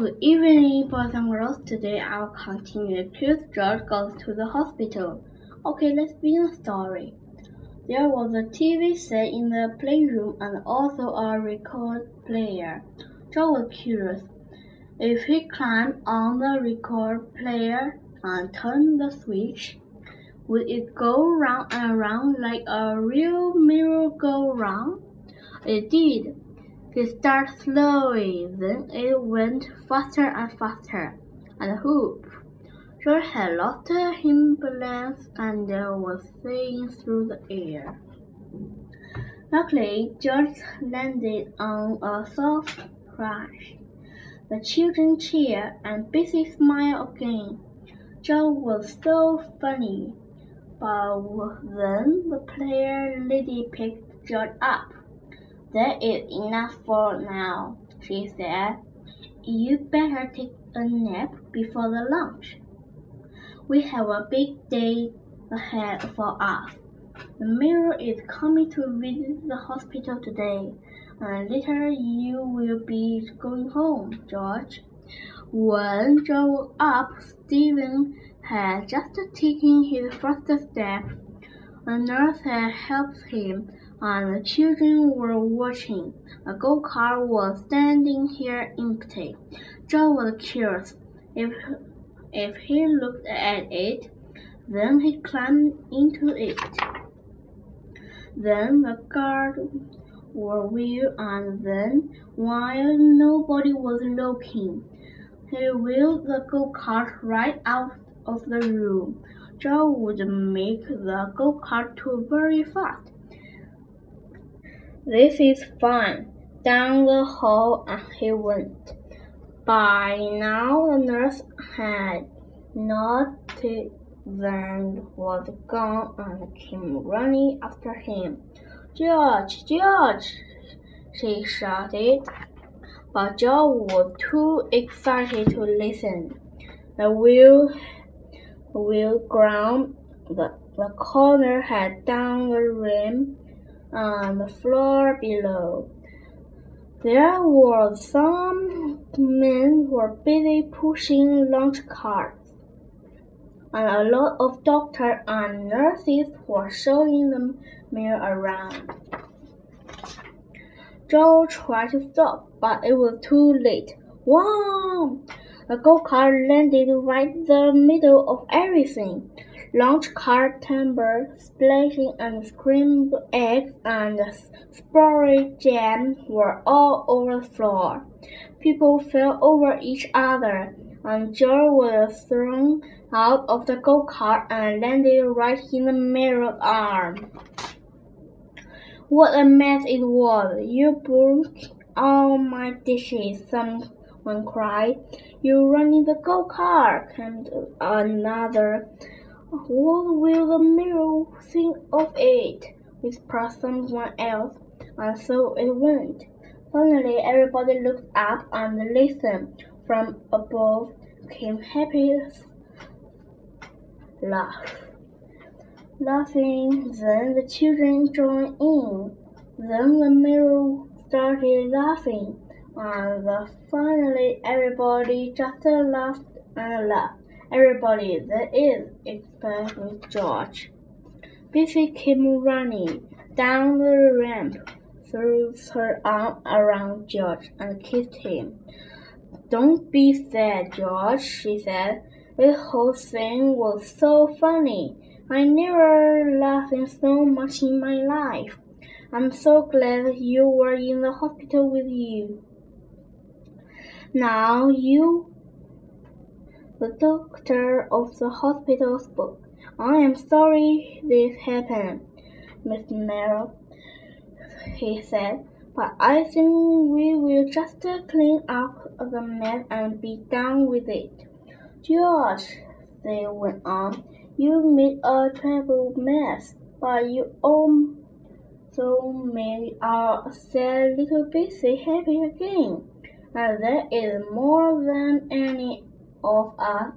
Good evening, boys and girls. Today I'll continue Curious George Goes to the Hospital. Okay, let's begin the story. There was a TV set in the playroom and also a record player. George was curious. If he climbed on the record player and turned the switch, would it go round and round like a real merry-go-round? It did. He started slowly, then it went faster and faster, and whoop! George had lost his balance and was flying through the air. Luckily, George landed on a soft crash. The children cheered and Bessie smiled again. George was so funny. But then the player lady picked George up. That is enough for now, she said. You'd better take a nap before the lunch. We have a big day ahead for us. The mayor is coming to visit the hospital today, and later you will be going home, George. When George woke up, Stephen had just taken his first step. A nurse had helped him and the children were watching. A go-kart was standing here empty. Joe was curious. If, if he looked at it, then he climbed into it. Then the guard were wheeled and then, while nobody was looking, he wheeled the go-kart right out of the room. Joe would make the go-kart too very fast. This is fine. Down the hall he went. By now the nurse had noticed and was gone and came running after him. George, George, she shouted. But George was too excited to listen. The wheel, wheel ground the, the corner had down the rim on the floor below. There were some men who were busy pushing launch carts, and a lot of doctors and nurses were showing the mirror around. Joe tried to stop, but it was too late. Wham! The go-kart landed right in the middle of everything launch car timber, splashing and scrambled eggs and spray jam were all over the floor. People fell over each other, and Joe was thrown out of the go-kart and landed right in the mirror's arm. What a mess it was! You broke all my dishes, someone cried. You run in the go-kart, came another. What will the mirror think of it? whispered someone else, and so it went. Finally, everybody looked up and listened. From above came happy laugh. Laughing, then the children joined in. Then the mirror started laughing, and finally everybody just laughed and laughed. Everybody, there is, except George. Bessie came running down the ramp, threw her arm around George, and kissed him. Don't be sad, George, she said. This whole thing was so funny. I never laughed so much in my life. I'm so glad you were in the hospital with you. Now you the doctor of the hospital spoke. I am sorry this happened, Miss Merrill, he said, but I think we will just clean up the mess and be done with it. George, they went on, you made a terrible mess, but you also made our sad little Bessie happy again, and that is more than any of a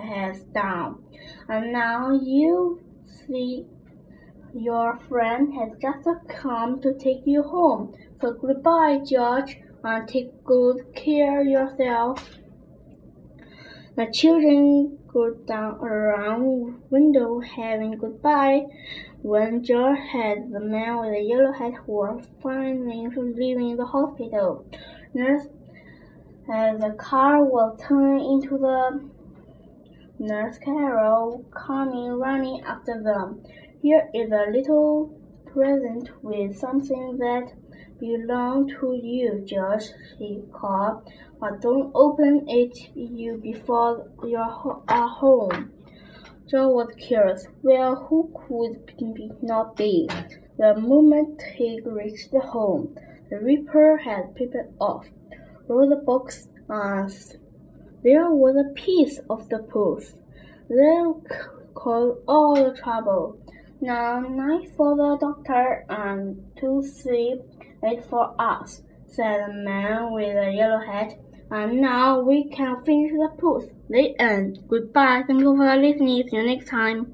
has done. And now you see your friend has just come to take you home. So goodbye, George. and take good care yourself. The children go down around window having goodbye. When George had the man with the yellow hat who was finally leaving the hospital, nurse as the car will turn into the Nurse Carol coming running after them. Here is a little present with something that belongs to you, George, she called. But don't open it you before you're are home. George was curious. Well, who could be not be? The moment he reached home, the Reaper had peeped off, rolled the box, and there was a piece of the purse. They'll cause all the trouble. Now night for the doctor and to sleep it for us, said the man with the yellow hat. And now we can finish the post. The end. Goodbye. Thank you for listening. See you next time.